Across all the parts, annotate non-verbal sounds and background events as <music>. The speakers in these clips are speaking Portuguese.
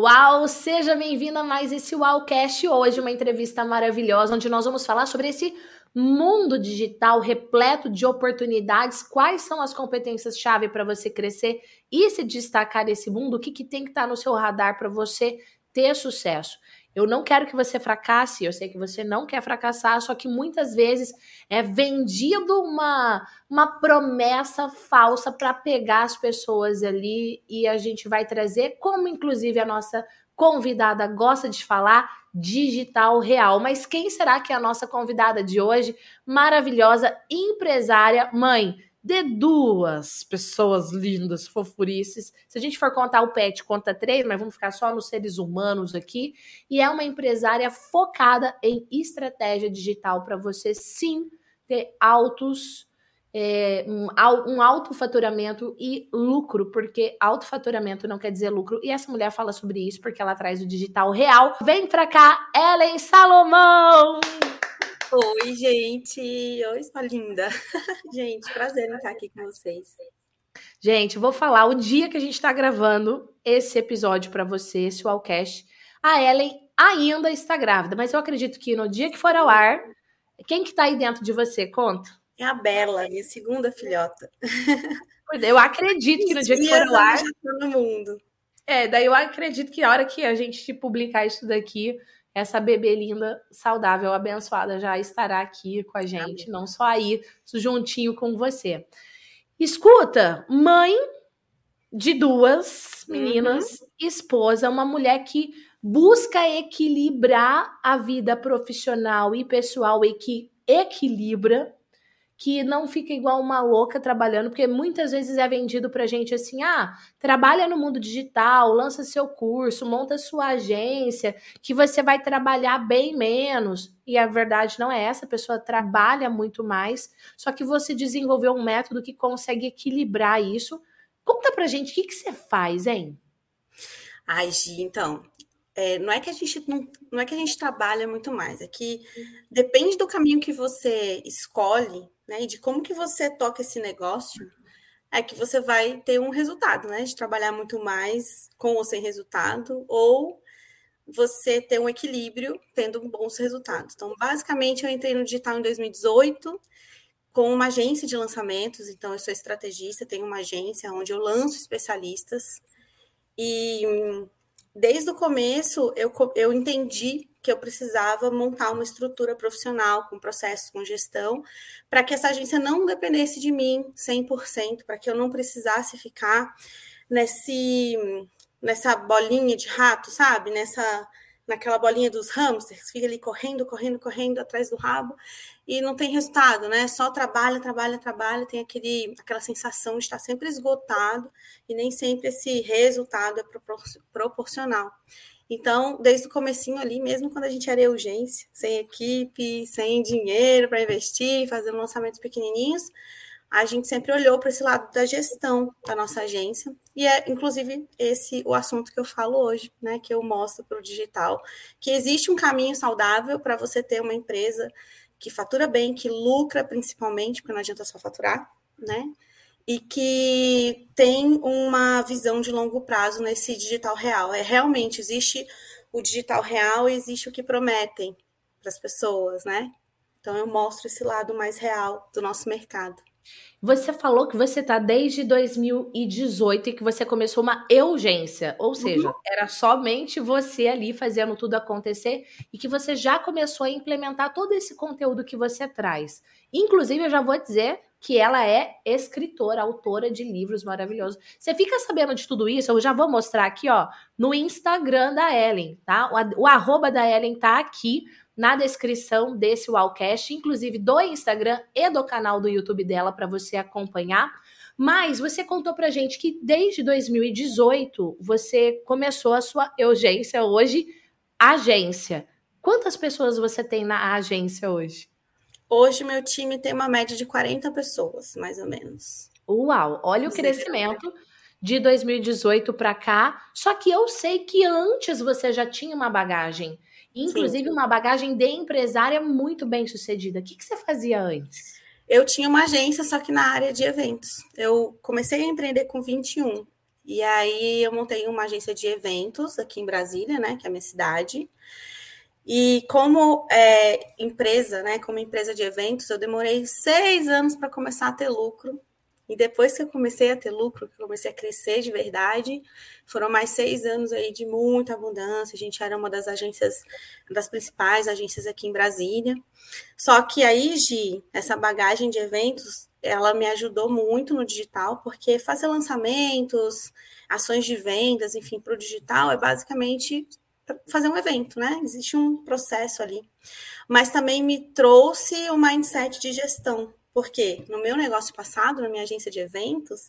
Uau, seja bem-vinda a mais esse Uaucast. Hoje, uma entrevista maravilhosa onde nós vamos falar sobre esse mundo digital repleto de oportunidades, quais são as competências-chave para você crescer e se destacar nesse mundo, o que, que tem que estar tá no seu radar para você ter sucesso. Eu não quero que você fracasse, eu sei que você não quer fracassar, só que muitas vezes é vendido uma, uma promessa falsa para pegar as pessoas ali e a gente vai trazer, como inclusive a nossa convidada gosta de falar, digital real. Mas quem será que é a nossa convidada de hoje? Maravilhosa empresária, mãe de duas pessoas lindas, fofurices. Se a gente for contar o pet, conta três, mas vamos ficar só nos seres humanos aqui. E é uma empresária focada em estratégia digital para você sim ter altos. É, um, um alto faturamento e lucro, porque alto faturamento não quer dizer lucro, e essa mulher fala sobre isso porque ela traz o digital real. Vem pra cá, Ellen Salomão! Oi, gente. Oi, sua linda. <laughs> gente, prazer em estar aqui com vocês. Gente, vou falar o dia que a gente está gravando esse episódio para você, esse Wallcast. A Ellen ainda está grávida, mas eu acredito que no dia que for ao ar, quem que tá aí dentro de você? Conta. É a Bela, minha segunda filhota. Eu acredito que no dia que for ao ar. no mundo. É, daí eu acredito que a hora que a gente publicar isso daqui, essa bebê linda, saudável, abençoada já estará aqui com a gente, Amém. não só aí, juntinho com você. Escuta, mãe de duas meninas, uhum. esposa, uma mulher que busca equilibrar a vida profissional e pessoal e que equilibra que não fica igual uma louca trabalhando, porque muitas vezes é vendido pra gente assim: ah, trabalha no mundo digital, lança seu curso, monta sua agência, que você vai trabalhar bem menos. E a verdade não é essa, a pessoa trabalha muito mais, só que você desenvolveu um método que consegue equilibrar isso. Conta pra gente o que, que você faz, hein? Ai, Gi, então, é, não é que a gente não, não é que a gente trabalha muito mais, é que depende do caminho que você escolhe né, e de como que você toca esse negócio, é que você vai ter um resultado, né? De trabalhar muito mais com ou sem resultado, ou você ter um equilíbrio tendo bons resultados. Então, basicamente, eu entrei no digital em 2018 com uma agência de lançamentos. Então, eu sou estrategista, tenho uma agência onde eu lanço especialistas. E desde o começo, eu, eu entendi que eu precisava montar uma estrutura profissional com processos, com gestão, para que essa agência não dependesse de mim 100%, para que eu não precisasse ficar nesse nessa bolinha de rato, sabe? Nessa naquela bolinha dos hamsters, fica ali correndo, correndo, correndo atrás do rabo e não tem resultado, né? Só trabalha, trabalha, trabalha, tem aquele, aquela sensação de estar sempre esgotado e nem sempre esse resultado é proporcional. Então, desde o comecinho ali, mesmo quando a gente era urgência, sem equipe, sem dinheiro para investir, fazendo lançamentos pequenininhos, a gente sempre olhou para esse lado da gestão da nossa agência. E é, inclusive, esse o assunto que eu falo hoje, né? Que eu mostro para o digital, que existe um caminho saudável para você ter uma empresa que fatura bem, que lucra principalmente, porque não adianta só faturar, né? e que tem uma visão de longo prazo nesse digital real. É realmente existe o digital real existe o que prometem para as pessoas, né? Então eu mostro esse lado mais real do nosso mercado. Você falou que você está desde 2018 e que você começou uma urgência, ou seja, uhum. era somente você ali fazendo tudo acontecer e que você já começou a implementar todo esse conteúdo que você traz. Inclusive, eu já vou dizer que ela é escritora, autora de livros maravilhosos. Você fica sabendo de tudo isso? Eu já vou mostrar aqui, ó, no Instagram da Ellen, tá? O, o arroba da Ellen tá aqui na descrição desse Wallcast, inclusive do Instagram e do canal do YouTube dela para você acompanhar. Mas você contou pra gente que desde 2018 você começou a sua urgência hoje, agência. Quantas pessoas você tem na agência hoje? Hoje, meu time tem uma média de 40 pessoas, mais ou menos. Uau! Olha o crescimento de 2018 para cá. Só que eu sei que antes você já tinha uma bagagem, inclusive Sim. uma bagagem de empresária muito bem sucedida. O que, que você fazia antes? Eu tinha uma agência, só que na área de eventos. Eu comecei a empreender com 21. E aí eu montei uma agência de eventos aqui em Brasília, né, que é a minha cidade. E como é, empresa, né, como empresa de eventos, eu demorei seis anos para começar a ter lucro. E depois que eu comecei a ter lucro, que eu comecei a crescer de verdade, foram mais seis anos aí de muita abundância. A gente era uma das agências, das principais agências aqui em Brasília. Só que aí, Gi, essa bagagem de eventos, ela me ajudou muito no digital, porque fazer lançamentos, ações de vendas, enfim, para o digital é basicamente fazer um evento, né? Existe um processo ali. Mas também me trouxe o mindset de gestão, porque no meu negócio passado, na minha agência de eventos,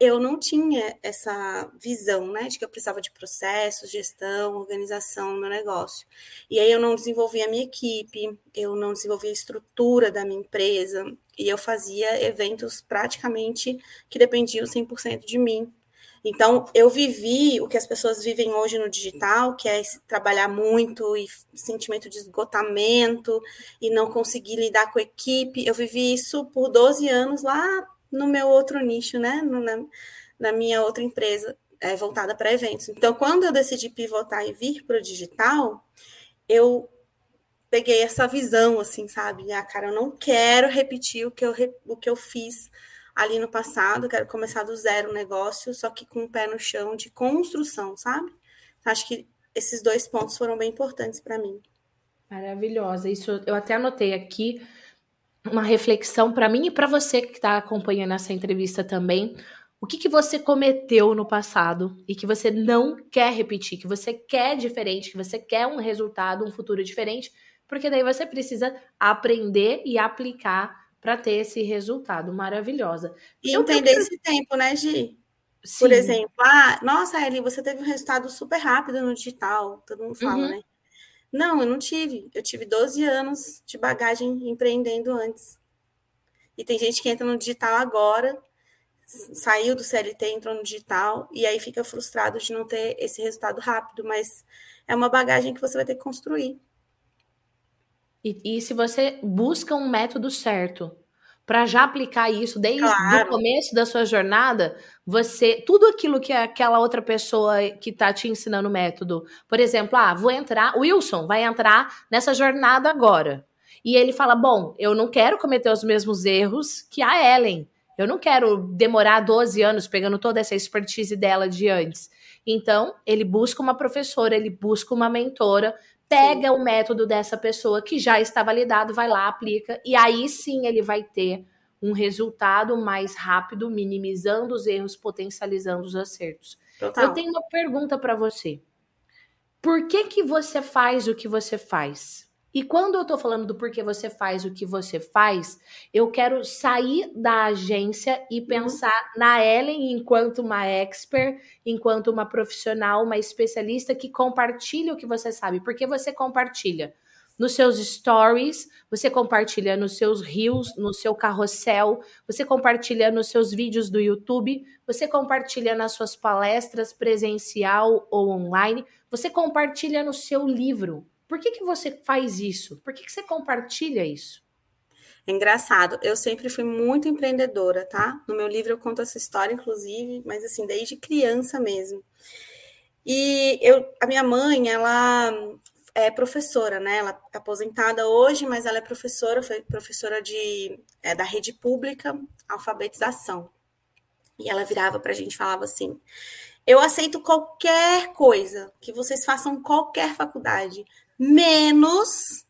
eu não tinha essa visão, né, de que eu precisava de processos, gestão, organização no meu negócio. E aí eu não desenvolvia a minha equipe, eu não desenvolvia a estrutura da minha empresa, e eu fazia eventos praticamente que dependiam 100% de mim. Então, eu vivi o que as pessoas vivem hoje no digital, que é trabalhar muito e sentimento de esgotamento e não conseguir lidar com a equipe. Eu vivi isso por 12 anos lá no meu outro nicho, né? na, na minha outra empresa é, voltada para eventos. Então, quando eu decidi pivotar e vir para o digital, eu peguei essa visão, assim, sabe? Ah, cara, eu não quero repetir o que eu, o que eu fiz ali no passado, quero começar do zero o negócio, só que com o pé no chão de construção, sabe? Acho que esses dois pontos foram bem importantes para mim. Maravilhosa. Isso eu até anotei aqui uma reflexão para mim e para você que está acompanhando essa entrevista também. O que, que você cometeu no passado e que você não quer repetir, que você quer diferente, que você quer um resultado, um futuro diferente, porque daí você precisa aprender e aplicar para ter esse resultado maravilhosa. E então, entender eu... esse tempo, né, Gi? Sim. Por exemplo, ah, nossa, Ellen, você teve um resultado super rápido no digital, todo mundo fala, uhum. né? Não, eu não tive. Eu tive 12 anos de bagagem empreendendo antes. E tem gente que entra no digital agora, saiu do CLT, entrou no digital, e aí fica frustrado de não ter esse resultado rápido, mas é uma bagagem que você vai ter que construir. E, e se você busca um método certo para já aplicar isso desde claro. o começo da sua jornada, você tudo aquilo que aquela outra pessoa que está te ensinando o método, por exemplo, ah, vou entrar, o Wilson vai entrar nessa jornada agora. E ele fala: "Bom, eu não quero cometer os mesmos erros que a Ellen. Eu não quero demorar 12 anos pegando toda essa expertise dela de antes. Então, ele busca uma professora, ele busca uma mentora pega sim. o método dessa pessoa que já está validado, vai lá, aplica, e aí sim ele vai ter um resultado mais rápido, minimizando os erros, potencializando os acertos. Total. Eu tenho uma pergunta para você. Por que que você faz o que você faz? E quando eu tô falando do porquê você faz o que você faz, eu quero sair da agência e uhum. pensar uhum. na Ellen enquanto uma expert, enquanto uma profissional, uma especialista que compartilha o que você sabe. Porque você compartilha nos seus stories, você compartilha nos seus reels, no seu carrossel, você compartilha nos seus vídeos do YouTube, você compartilha nas suas palestras presencial ou online, você compartilha no seu livro. Por que, que você faz isso? Por que, que você compartilha isso? É engraçado, eu sempre fui muito empreendedora, tá? No meu livro eu conto essa história, inclusive, mas assim, desde criança mesmo. E eu, a minha mãe, ela é professora, né? Ela é aposentada hoje, mas ela é professora, foi professora de, é, da rede pública, alfabetização. E ela virava para a gente e falava assim: Eu aceito qualquer coisa, que vocês façam qualquer faculdade, menos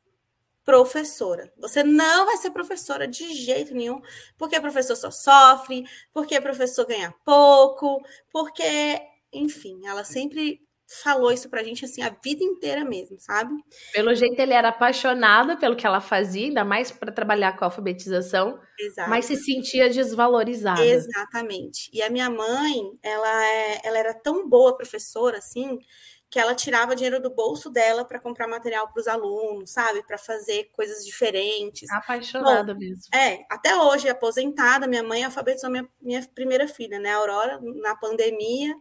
professora. Você não vai ser professora de jeito nenhum, porque professor só sofre, porque professor ganha pouco, porque, enfim, ela sempre falou isso pra gente assim a vida inteira mesmo, sabe? Pelo jeito ele era apaixonado pelo que ela fazia, ainda mais para trabalhar com a alfabetização, Exato. mas se sentia desvalorizada. Exatamente. E a minha mãe, ela é, ela era tão boa professora assim, que ela tirava dinheiro do bolso dela para comprar material para os alunos, sabe? Para fazer coisas diferentes. Apaixonada Bom, mesmo. É, até hoje, aposentada, minha mãe alfabetizou minha, minha primeira filha, né? A Aurora, na pandemia,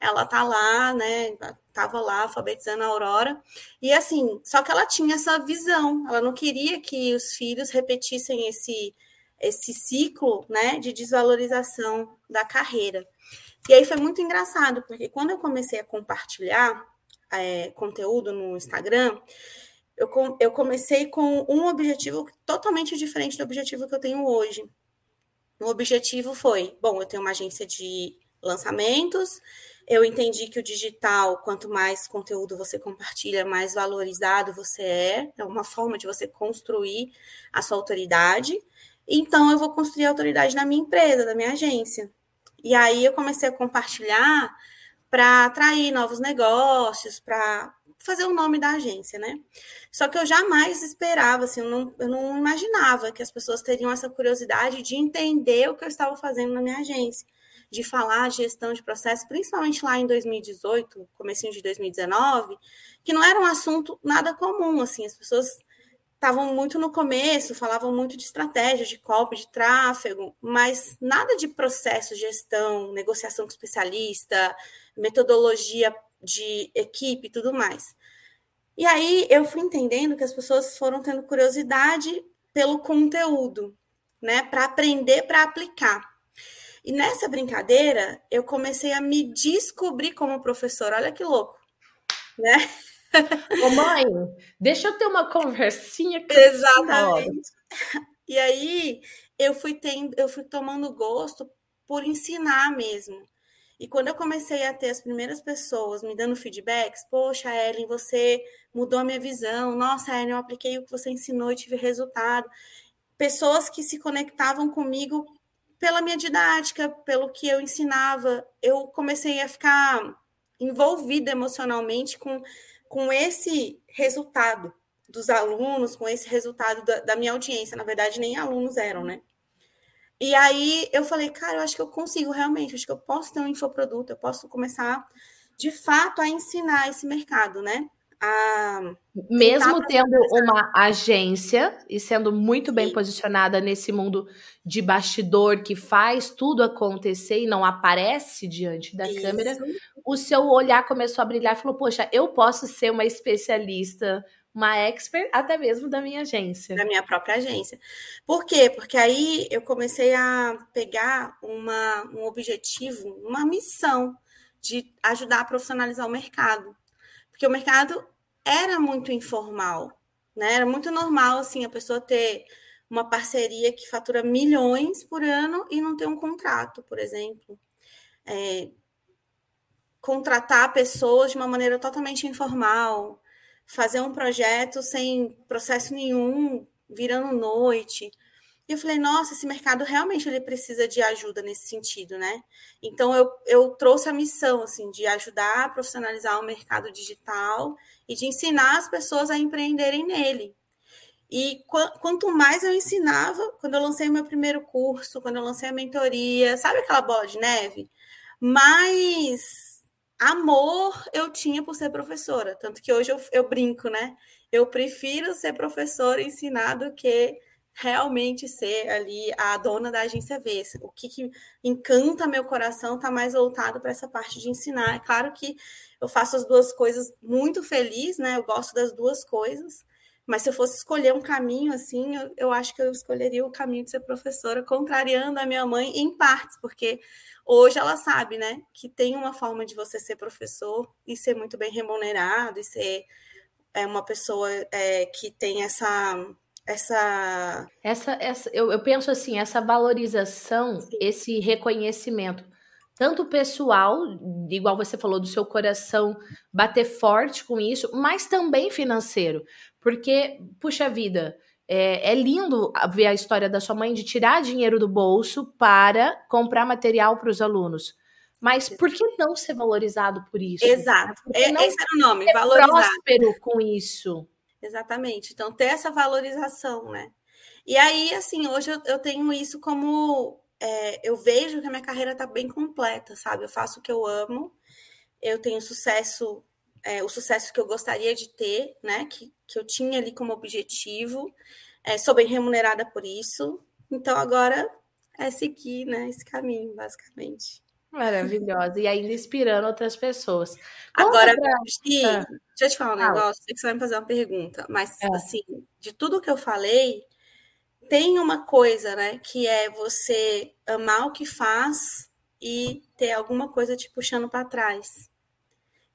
ela tá lá, né? Tava lá alfabetizando a Aurora. E assim, só que ela tinha essa visão, ela não queria que os filhos repetissem esse esse ciclo, né, de desvalorização da carreira. E aí foi muito engraçado, porque quando eu comecei a compartilhar é, conteúdo no Instagram, eu, eu comecei com um objetivo totalmente diferente do objetivo que eu tenho hoje. O objetivo foi: bom, eu tenho uma agência de lançamentos, eu entendi que o digital, quanto mais conteúdo você compartilha, mais valorizado você é, é uma forma de você construir a sua autoridade. Então, eu vou construir a autoridade na minha empresa, da minha agência. E aí eu comecei a compartilhar para atrair novos negócios, para fazer o nome da agência, né? Só que eu jamais esperava, assim, eu não, eu não imaginava que as pessoas teriam essa curiosidade de entender o que eu estava fazendo na minha agência, de falar gestão de processo, principalmente lá em 2018, comecinho de 2019, que não era um assunto nada comum, assim, as pessoas estavam muito no começo, falavam muito de estratégia, de copy, de tráfego, mas nada de processo, gestão, negociação com especialista, metodologia de equipe e tudo mais. E aí eu fui entendendo que as pessoas foram tendo curiosidade pelo conteúdo, né, para aprender, para aplicar. E nessa brincadeira, eu comecei a me descobrir como professora. Olha que louco, né? <laughs> Ô mãe, deixa eu ter uma conversinha com Exatamente. E aí eu fui tendo, eu fui tomando gosto por ensinar mesmo. E quando eu comecei a ter as primeiras pessoas me dando feedbacks, poxa, Ellen, você mudou a minha visão. Nossa, Ellen, eu apliquei o que você ensinou e tive resultado. Pessoas que se conectavam comigo pela minha didática, pelo que eu ensinava, eu comecei a ficar envolvida emocionalmente com, com esse resultado dos alunos, com esse resultado da, da minha audiência. Na verdade, nem alunos eram, né? E aí eu falei, cara, eu acho que eu consigo realmente, acho que eu posso ter um infoproduto, eu posso começar de fato a ensinar esse mercado, né? A Mesmo tendo uma agência e sendo muito bem Sim. posicionada nesse mundo de bastidor que faz tudo acontecer e não aparece diante da Isso. câmera, o seu olhar começou a brilhar e falou: Poxa, eu posso ser uma especialista uma expert até mesmo da minha agência. Da minha própria agência. Por quê? Porque aí eu comecei a pegar uma, um objetivo, uma missão de ajudar a profissionalizar o mercado. Porque o mercado era muito informal, né? Era muito normal assim a pessoa ter uma parceria que fatura milhões por ano e não ter um contrato, por exemplo. É, contratar pessoas de uma maneira totalmente informal, fazer um projeto sem processo nenhum, virando noite. E eu falei, nossa, esse mercado realmente ele precisa de ajuda nesse sentido, né? Então eu, eu trouxe a missão assim de ajudar a profissionalizar o mercado digital e de ensinar as pessoas a empreenderem nele. E qu quanto mais eu ensinava, quando eu lancei o meu primeiro curso, quando eu lancei a mentoria, sabe aquela bola de neve? Mais amor eu tinha por ser professora. Tanto que hoje eu, eu brinco, né? Eu prefiro ser professora e ensinar do que realmente ser ali a dona da agência V. O que, que encanta meu coração está mais voltado para essa parte de ensinar. É claro que eu faço as duas coisas muito feliz, né? Eu gosto das duas coisas. Mas se eu fosse escolher um caminho assim, eu, eu acho que eu escolheria o caminho de ser professora, contrariando a minha mãe em partes, porque Hoje ela sabe, né, que tem uma forma de você ser professor e ser muito bem remunerado e ser é, uma pessoa é, que tem essa essa essa, essa eu, eu penso assim essa valorização Sim. esse reconhecimento tanto pessoal igual você falou do seu coração bater forte com isso mas também financeiro porque puxa vida é, é, lindo ver a história da sua mãe de tirar dinheiro do bolso para comprar material para os alunos. Mas por que não ser valorizado por isso? Exato. É, esse era o nome, valorizado. próspero com isso. Exatamente. Então, ter essa valorização, né? E aí, assim, hoje eu, eu tenho isso como. É, eu vejo que a minha carreira está bem completa, sabe? Eu faço o que eu amo, eu tenho sucesso, é, o sucesso que eu gostaria de ter, né? Que, que eu tinha ali como objetivo. É, sou bem remunerada por isso. Então agora é seguir né, esse caminho, basicamente. Maravilhosa. E ainda inspirando outras pessoas. Conta agora, pra... deixa eu te falar um negócio, sei que você vai me fazer uma pergunta, mas é. assim, de tudo que eu falei, tem uma coisa, né, que é você amar o que faz e ter alguma coisa te puxando para trás.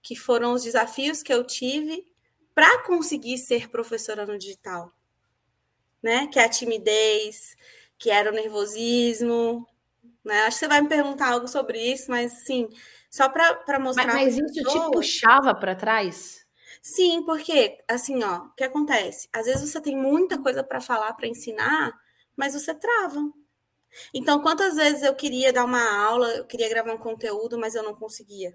Que foram os desafios que eu tive para conseguir ser professora no digital. Né? Que é a timidez, que era o nervosismo, né? Acho que você vai me perguntar algo sobre isso, mas assim, só para mostrar. Mas, mas isso pessoas... te puxava para trás? Sim, porque assim, ó, o que acontece? Às vezes você tem muita coisa para falar, para ensinar, mas você trava. Então, quantas vezes eu queria dar uma aula, eu queria gravar um conteúdo, mas eu não conseguia.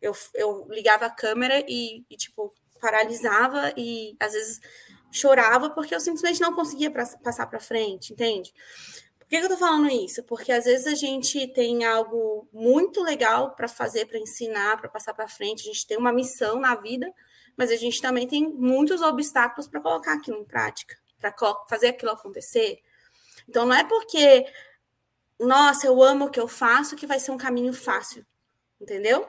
Eu, eu ligava a câmera e, e tipo, paralisava e às vezes chorava porque eu simplesmente não conseguia pra, passar para frente, entende? Por que, eu tô falando isso? Porque às vezes a gente tem algo muito legal para fazer, para ensinar, para passar para frente, a gente tem uma missão na vida, mas a gente também tem muitos obstáculos para colocar aquilo em prática, para fazer aquilo acontecer. Então não é porque, nossa, eu amo o que eu faço que vai ser um caminho fácil, entendeu?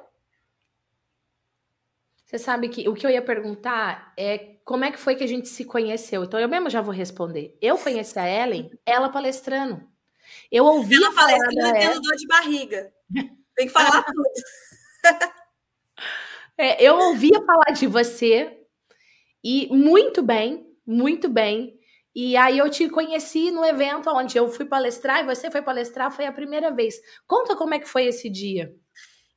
Você sabe que o que eu ia perguntar é como é que foi que a gente se conheceu. Então eu mesmo já vou responder. Eu conheci a Ellen, ela palestrando. Eu ouvi ela palestrando tendo dor de barriga. Tem que falar <laughs> tudo. É, eu ouvia falar de você e muito bem, muito bem. E aí eu te conheci no evento onde eu fui palestrar e você foi palestrar, foi a primeira vez. Conta como é que foi esse dia.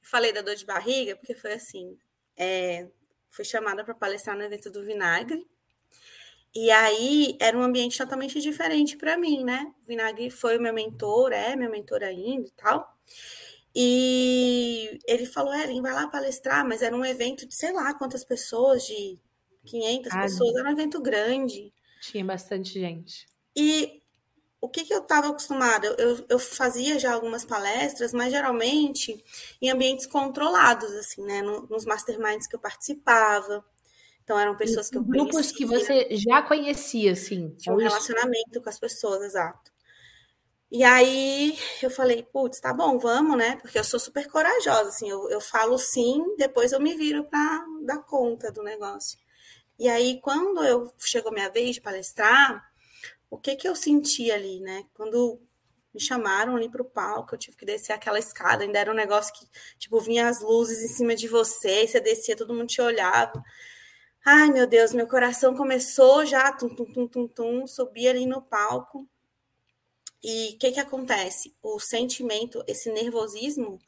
Falei da dor de barriga porque foi assim, é, fui chamada para palestrar no evento do Vinagre. E aí era um ambiente totalmente diferente para mim, né? O Vinagre foi o meu mentor, é meu mentor ainda e tal. E ele falou: Ellen, vai lá palestrar, mas era um evento de sei lá quantas pessoas, de 500 ah, pessoas, era um evento grande. Tinha bastante gente. E o que, que eu estava acostumada? Eu, eu fazia já algumas palestras, mas geralmente em ambientes controlados, assim, né? nos masterminds que eu participava. Então eram pessoas que eu Grupos conhecia. que você já conhecia, assim. Tinha um relacionamento com as pessoas, exato. E aí eu falei, putz, tá bom, vamos, né? Porque eu sou super corajosa, assim, eu, eu falo sim, depois eu me viro para dar conta do negócio. E aí, quando eu chegou minha vez de palestrar, o que que eu senti ali, né? Quando me chamaram ali para o palco, eu tive que descer aquela escada, ainda era um negócio que, tipo, vinha as luzes em cima de você, você descia, todo mundo te olhava. Ai, meu Deus, meu coração começou já, tum, tum, tum, tum, tum, subi ali no palco. E o que que acontece? O sentimento, esse nervosismo,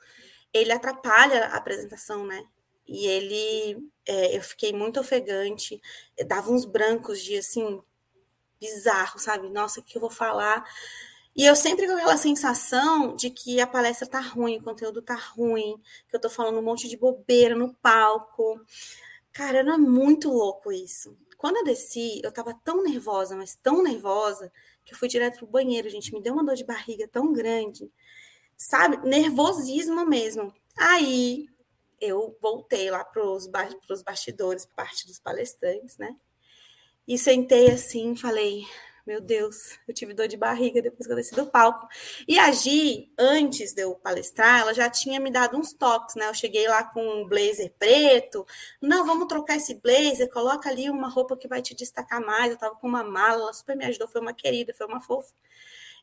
ele atrapalha a apresentação, né? E ele, é, eu fiquei muito ofegante, dava uns brancos de, assim, bizarro, sabe? Nossa, o que eu vou falar? E eu sempre com aquela sensação de que a palestra tá ruim, o conteúdo tá ruim, que eu tô falando um monte de bobeira no palco. Cara, era muito louco isso. Quando eu desci, eu tava tão nervosa, mas tão nervosa, que eu fui direto pro banheiro, gente. Me deu uma dor de barriga tão grande, sabe? Nervosismo mesmo. Aí eu voltei lá pros, ba pros bastidores, parte dos palestrantes, né? E sentei assim, falei, meu Deus, eu tive dor de barriga depois que eu desci do palco. E a Gi, antes de eu palestrar, ela já tinha me dado uns toques, né? Eu cheguei lá com um blazer preto. Não, vamos trocar esse blazer, coloca ali uma roupa que vai te destacar mais. Eu tava com uma mala, ela super me ajudou, foi uma querida, foi uma fofa.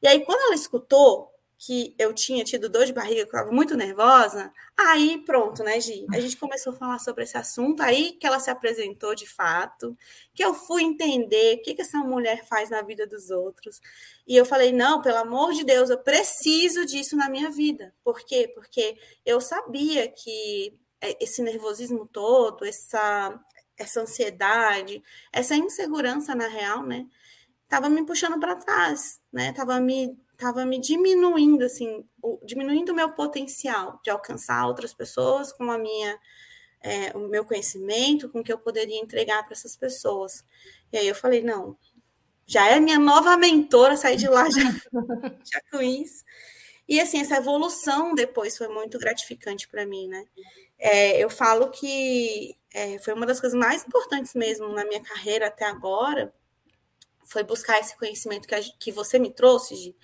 E aí, quando ela escutou que eu tinha tido dor de barriga, que eu estava muito nervosa, aí pronto, né, Gi? A gente começou a falar sobre esse assunto, aí que ela se apresentou de fato, que eu fui entender o que, que essa mulher faz na vida dos outros. E eu falei, não, pelo amor de Deus, eu preciso disso na minha vida. Por quê? Porque eu sabia que é, esse nervosismo todo, essa, essa ansiedade, essa insegurança na real, né? Tava me puxando para trás, né? Tava me estava me diminuindo, assim, o, diminuindo o meu potencial de alcançar outras pessoas com a minha, é, o meu conhecimento, com o que eu poderia entregar para essas pessoas. E aí eu falei, não, já é minha nova mentora, sair de lá já, <laughs> já com isso. E assim, essa evolução depois foi muito gratificante para mim, né? É, eu falo que é, foi uma das coisas mais importantes mesmo na minha carreira até agora, foi buscar esse conhecimento que, a, que você me trouxe, Gi,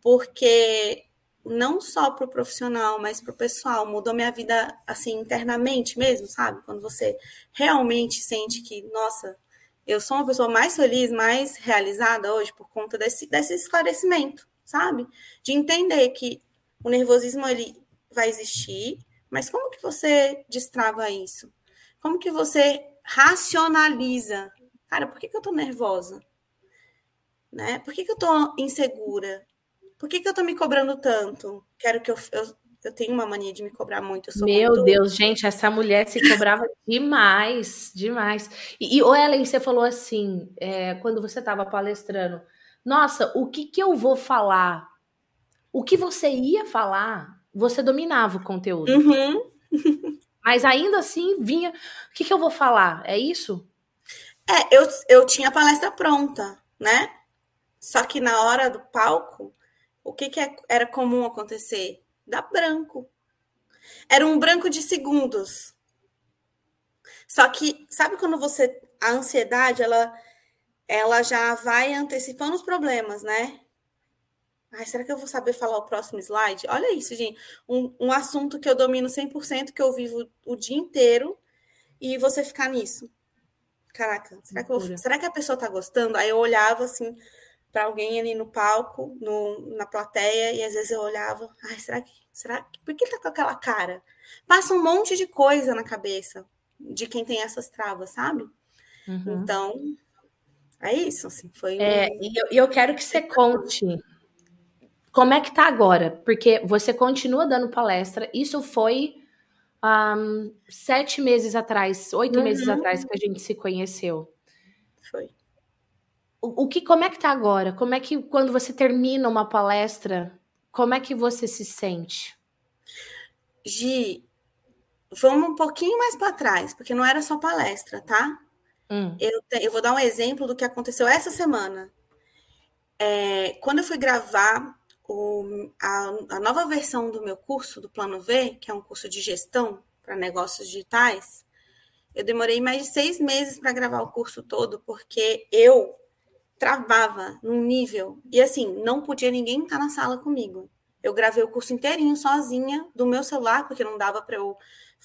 porque não só para o profissional, mas para o pessoal, mudou minha vida assim internamente mesmo, sabe? Quando você realmente sente que, nossa, eu sou uma pessoa mais feliz, mais realizada hoje por conta desse, desse esclarecimento, sabe? De entender que O nervosismo ele vai existir, mas como que você destrava isso? Como que você racionaliza? Cara, por que, que eu tô nervosa? Né? Por que, que eu tô insegura? Por que, que eu tô me cobrando tanto? Quero que eu, eu, eu tenho uma mania de me cobrar muito. Meu muito... Deus, gente, essa mulher se cobrava demais, demais. E, e o Ellen, você falou assim, é, quando você estava palestrando, nossa, o que que eu vou falar? O que você ia falar, você dominava o conteúdo. Uhum. <laughs> Mas ainda assim vinha, o que que eu vou falar? É isso? É, eu, eu tinha a palestra pronta, né? Só que na hora do palco, o que, que é, era comum acontecer? Dá branco. Era um branco de segundos. Só que, sabe quando você. A ansiedade, ela, ela já vai antecipando os problemas, né? Ai, será que eu vou saber falar o próximo slide? Olha isso, gente. Um, um assunto que eu domino 100%, que eu vivo o dia inteiro, e você ficar nisso. Caraca, será que, eu, será que a pessoa tá gostando? Aí eu olhava assim, para alguém ali no palco, no, na plateia, e às vezes eu olhava, ai, será que, será que, por que ele tá com aquela cara? Passa um monte de coisa na cabeça de quem tem essas travas, sabe? Uhum. Então, é isso, assim, foi... É, e eu, eu quero que você conte como é que tá agora, porque você continua dando palestra, isso foi um, sete meses atrás, oito uhum. meses atrás que a gente se conheceu. Foi o, que, como é que tá agora? Como é que quando você termina uma palestra, como é que você se sente? Gi, vamos um pouquinho mais para trás, porque não era só palestra, tá? Hum. Eu, te, eu vou dar um exemplo do que aconteceu essa semana. É, quando eu fui gravar o, a, a, nova versão do meu curso, do Plano V, que é um curso de gestão para negócios digitais, eu demorei mais de seis meses para gravar o curso todo, porque eu travava num nível. E assim, não podia ninguém estar na sala comigo. Eu gravei o curso inteirinho sozinha do meu celular, porque não dava para eu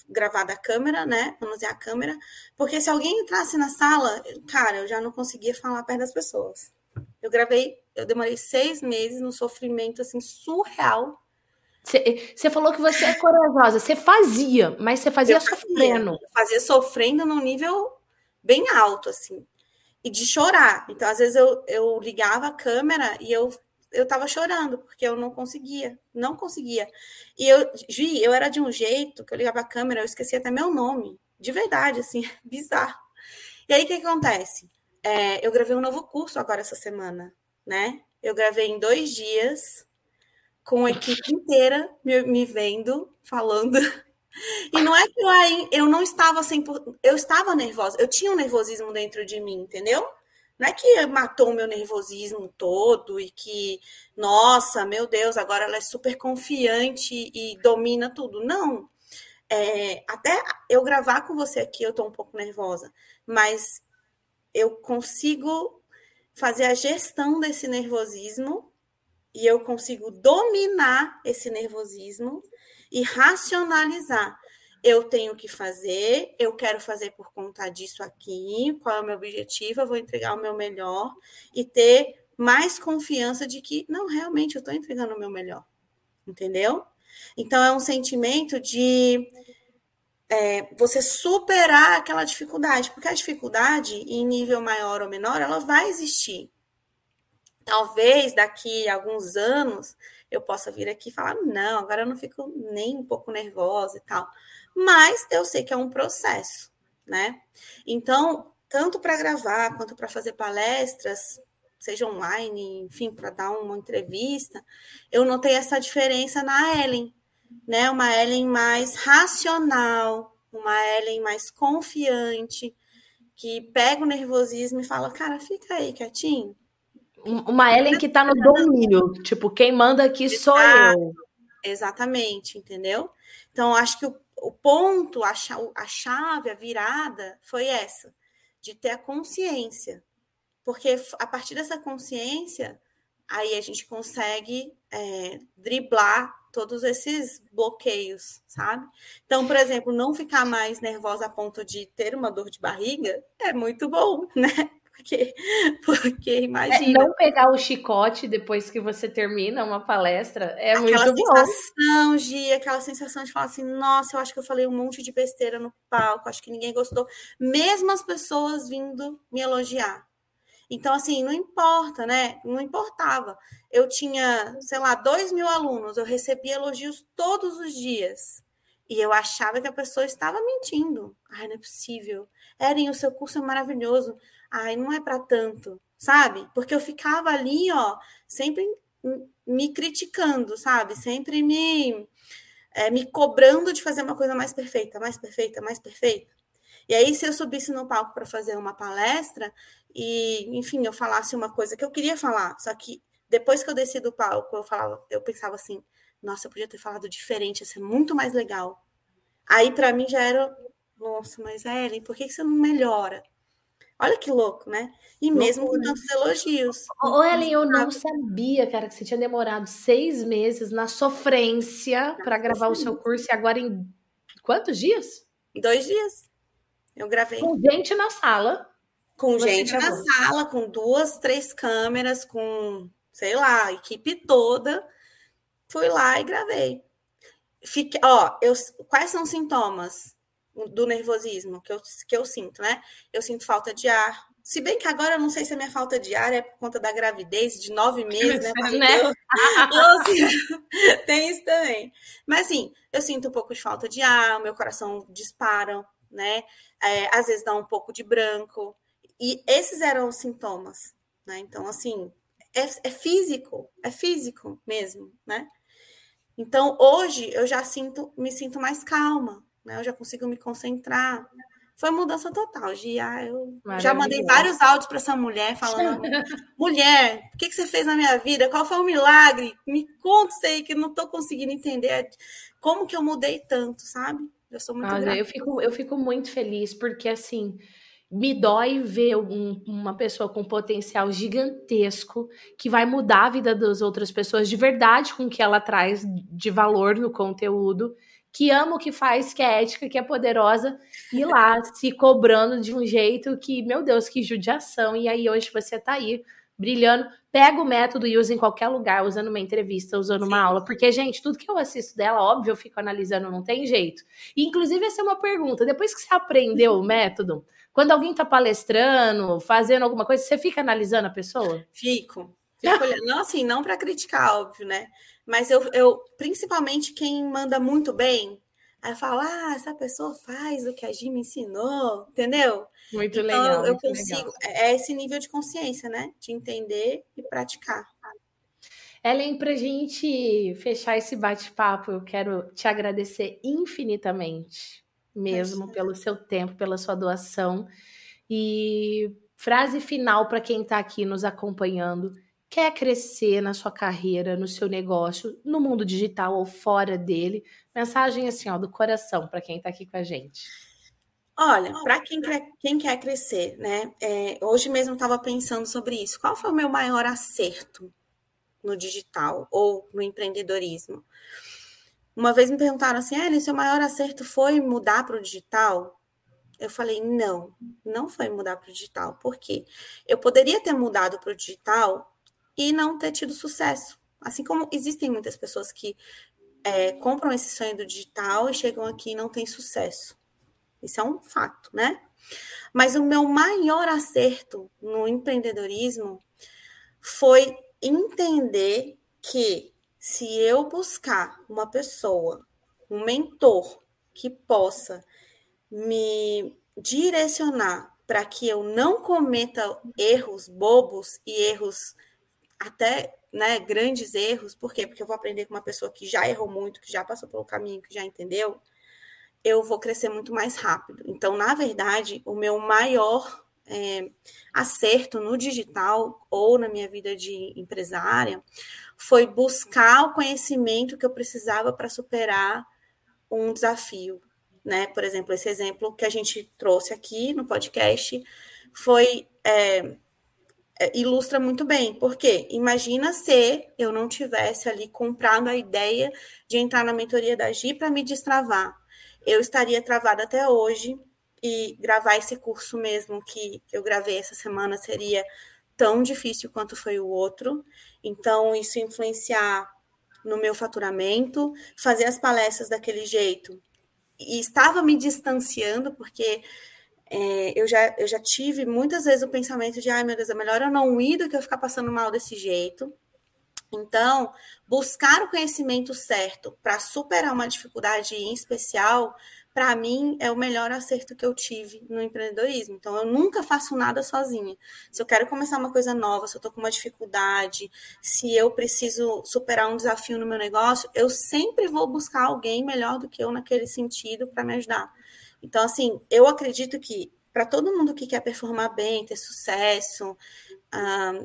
gravar da câmera, né? Manusear a câmera. Porque se alguém entrasse na sala, cara, eu já não conseguia falar perto das pessoas. Eu gravei, eu demorei seis meses no sofrimento assim surreal. Você falou que você é corajosa, você fazia, mas você fazia, fazia sofrendo. Fazia sofrendo num nível bem alto, assim e de chorar. Então, às vezes, eu, eu ligava a câmera e eu eu tava chorando, porque eu não conseguia, não conseguia. E eu, Gi, eu era de um jeito que eu ligava a câmera, eu esquecia até meu nome, de verdade, assim, <laughs> bizarro. E aí, o que, que acontece? É, eu gravei um novo curso agora essa semana, né? Eu gravei em dois dias, com a equipe inteira me, me vendo, falando e não é que eu, eu não estava sem. Eu estava nervosa, eu tinha um nervosismo dentro de mim, entendeu? Não é que matou o meu nervosismo todo e que, nossa, meu Deus, agora ela é super confiante e domina tudo. Não. É, até eu gravar com você aqui, eu estou um pouco nervosa, mas eu consigo fazer a gestão desse nervosismo e eu consigo dominar esse nervosismo e racionalizar. Eu tenho que fazer, eu quero fazer por conta disso aqui, qual é o meu objetivo, eu vou entregar o meu melhor e ter mais confiança de que, não, realmente eu estou entregando o meu melhor, entendeu? Então, é um sentimento de é, você superar aquela dificuldade, porque a dificuldade, em nível maior ou menor, ela vai existir. Talvez daqui a alguns anos eu possa vir aqui e falar: não, agora eu não fico nem um pouco nervosa e tal. Mas eu sei que é um processo, né? Então, tanto para gravar quanto para fazer palestras, seja online, enfim, para dar uma entrevista, eu notei essa diferença na Ellen, né? Uma Ellen mais racional, uma Ellen mais confiante, que pega o nervosismo e fala: cara, fica aí quietinho, uma Ellen que está no domínio, tipo, quem manda aqui sou eu. Exatamente, entendeu? Então, acho que o, o ponto, a, a chave, a virada foi essa, de ter a consciência. Porque a partir dessa consciência, aí a gente consegue é, driblar todos esses bloqueios, sabe? Então, por exemplo, não ficar mais nervosa a ponto de ter uma dor de barriga é muito bom, <laughs> né? Porque, <laughs> porque É, imagina. não pegar o chicote depois que você termina uma palestra é aquela muito bom. sensação, Gi, aquela sensação de falar assim, nossa, eu acho que eu falei um monte de besteira no palco, acho que ninguém gostou, mesmo as pessoas vindo me elogiar. Então, assim, não importa, né? Não importava. Eu tinha, sei lá, dois mil alunos, eu recebia elogios todos os dias. E eu achava que a pessoa estava mentindo. Ai, não é possível. Eren, o seu curso é maravilhoso. Ai, não é para tanto, sabe? Porque eu ficava ali, ó, sempre me criticando, sabe? Sempre me, é, me cobrando de fazer uma coisa mais perfeita, mais perfeita, mais perfeita. E aí, se eu subisse no palco para fazer uma palestra e, enfim, eu falasse uma coisa que eu queria falar, só que depois que eu desci do palco, eu falava, eu pensava assim, nossa, eu podia ter falado diferente, ia ser muito mais legal. Aí, para mim, já era, nossa, mas Ellen, por que, que você não melhora? Olha que louco, né? E mesmo com tantos elogios. Ô, Ellen, eu não sabia, cara, que você tinha demorado seis meses na sofrência para gravar o seu curso e agora em quantos dias? Dois dias. Eu gravei. Com gente na sala. Com gente gravou. na sala, com duas, três câmeras, com, sei lá, a equipe toda. Fui lá e gravei. Fique, ó, eu, quais são os sintomas do nervosismo que eu, que eu sinto, né? Eu sinto falta de ar. Se bem que agora eu não sei se a minha falta de ar é por conta da gravidez de nove meses, né? <laughs> né? <laughs> tem isso também. Mas assim, eu sinto um pouco de falta de ar, o meu coração dispara, né? É, às vezes dá um pouco de branco. E esses eram os sintomas, né? Então, assim, é, é físico, é físico mesmo, né? Então, hoje eu já sinto, me sinto mais calma, né? Eu já consigo me concentrar. Foi mudança total, Gia. Eu já mandei vários áudios para essa mulher falando: <laughs> mulher, o que, que você fez na minha vida? Qual foi o milagre? Me conta isso aí que eu não estou conseguindo entender como que eu mudei tanto, sabe? Eu sou muito Olha, eu fico, eu fico muito feliz, porque assim me dói ver um, uma pessoa com potencial gigantesco que vai mudar a vida das outras pessoas de verdade com o que ela traz de valor no conteúdo, que ama o que faz, que é ética, que é poderosa, e lá <laughs> se cobrando de um jeito que, meu Deus, que judiação. E aí hoje você tá aí brilhando, pega o método e usa em qualquer lugar, usando uma entrevista, usando uma Sim. aula, porque, gente, tudo que eu assisto dela, óbvio, eu fico analisando, não tem jeito. E, inclusive, essa é uma pergunta, depois que você aprendeu o <laughs> método, quando alguém está palestrando, fazendo alguma coisa, você fica analisando a pessoa? Fico. Fico olhando. Não, assim, não para criticar, óbvio, né? Mas eu, eu, principalmente quem manda muito bem, aí eu falo, ah, essa pessoa faz o que a Gi me ensinou, entendeu? Muito então, legal. Eu muito consigo. Legal. É esse nível de consciência, né? De entender e praticar. Ellen, para a gente fechar esse bate-papo, eu quero te agradecer infinitamente mesmo pelo seu tempo, pela sua doação. E frase final para quem está aqui nos acompanhando. Quer crescer na sua carreira, no seu negócio, no mundo digital ou fora dele? Mensagem assim, ó, do coração para quem está aqui com a gente. Olha, para quem quer, quem quer crescer, né? É, hoje mesmo estava pensando sobre isso. Qual foi o meu maior acerto no digital ou no empreendedorismo? Uma vez me perguntaram assim, Ellen, seu maior acerto foi mudar para o digital? Eu falei, não, não foi mudar para o digital. Por quê? Eu poderia ter mudado para o digital e não ter tido sucesso. Assim como existem muitas pessoas que é, compram esse sonho do digital e chegam aqui e não têm sucesso. Isso é um fato, né? Mas o meu maior acerto no empreendedorismo foi entender que se eu buscar uma pessoa, um mentor que possa me direcionar para que eu não cometa erros bobos e erros até né, grandes erros, por quê? Porque eu vou aprender com uma pessoa que já errou muito, que já passou pelo caminho, que já entendeu, eu vou crescer muito mais rápido. Então, na verdade, o meu maior é, acerto no digital ou na minha vida de empresária foi buscar o conhecimento que eu precisava para superar um desafio, né? Por exemplo, esse exemplo que a gente trouxe aqui no podcast foi é, ilustra muito bem, porque imagina se eu não tivesse ali comprado a ideia de entrar na mentoria da Gi para me destravar. Eu estaria travada até hoje e gravar esse curso mesmo que eu gravei essa semana seria tão difícil quanto foi o outro. Então, isso influenciar no meu faturamento, fazer as palestras daquele jeito. E estava me distanciando, porque é, eu, já, eu já tive muitas vezes o pensamento de, ai meu Deus, é melhor eu não ir do que eu ficar passando mal desse jeito. Então, buscar o conhecimento certo para superar uma dificuldade em especial para mim, é o melhor acerto que eu tive no empreendedorismo. Então, eu nunca faço nada sozinha. Se eu quero começar uma coisa nova, se eu estou com uma dificuldade, se eu preciso superar um desafio no meu negócio, eu sempre vou buscar alguém melhor do que eu naquele sentido para me ajudar. Então, assim, eu acredito que para todo mundo que quer performar bem, ter sucesso,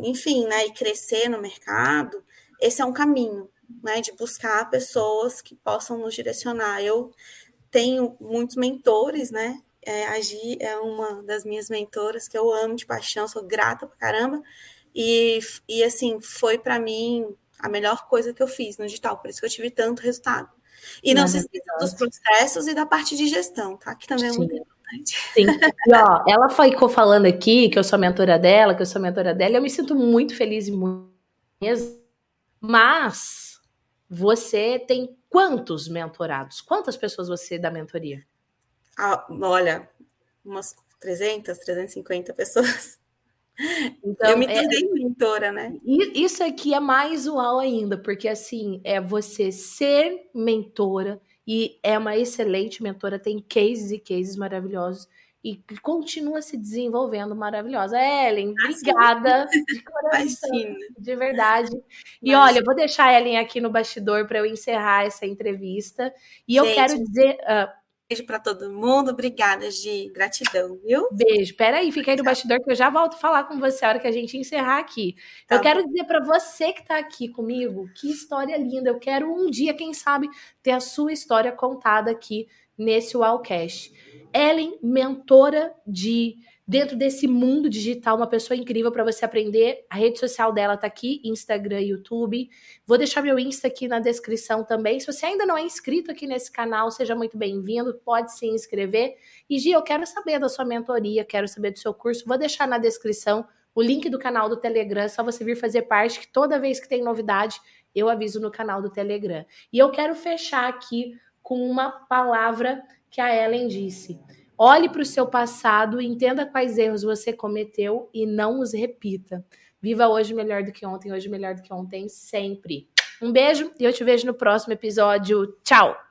enfim, né, e crescer no mercado, esse é um caminho, né, de buscar pessoas que possam nos direcionar. Eu tenho muitos mentores, né? É, a Gi é uma das minhas mentoras que eu amo de paixão, sou grata pra caramba. E, e assim, foi para mim a melhor coisa que eu fiz no digital, por isso que eu tive tanto resultado. E não, se esqueça dos processos e da parte de gestão, tá? Que também é Sim. muito importante. Sim. E ó, ela ficou falando aqui que eu sou mentora dela, que eu sou mentora dela, eu me sinto muito feliz e muito mesmo. Mas você tem quantos mentorados? Quantas pessoas você dá mentoria? Ah, olha, umas 300, 350 pessoas. Então, eu me tornei é, mentora, né? Isso aqui é mais uau ainda, porque assim, é você ser mentora e é uma excelente mentora, tem cases e cases maravilhosos e continua se desenvolvendo maravilhosa. Ellen, obrigada de coração, de verdade. E Imagina. olha, eu vou deixar a Ellen aqui no bastidor para eu encerrar essa entrevista. E Gente, eu quero dizer. Uh, beijo para todo mundo, obrigada, de gratidão, viu? Beijo. Peraí, fica aí no bastidor que eu já volto a falar com você a hora que a gente encerrar aqui. Tá eu bom. quero dizer para você que está aqui comigo, que história linda. Eu quero um dia, quem sabe, ter a sua história contada aqui nesse Wallcast. Ellen, mentora de dentro desse mundo digital, uma pessoa incrível para você aprender. A rede social dela tá aqui, Instagram, YouTube. Vou deixar meu Insta aqui na descrição também. Se você ainda não é inscrito aqui nesse canal, seja muito bem-vindo, pode se inscrever. E Gi, eu quero saber da sua mentoria, quero saber do seu curso. Vou deixar na descrição o link do canal do Telegram, só você vir fazer parte, que toda vez que tem novidade, eu aviso no canal do Telegram. E eu quero fechar aqui com uma palavra que a Ellen disse. Olhe para o seu passado, entenda quais erros você cometeu e não os repita. Viva hoje melhor do que ontem, hoje melhor do que ontem, sempre. Um beijo e eu te vejo no próximo episódio. Tchau!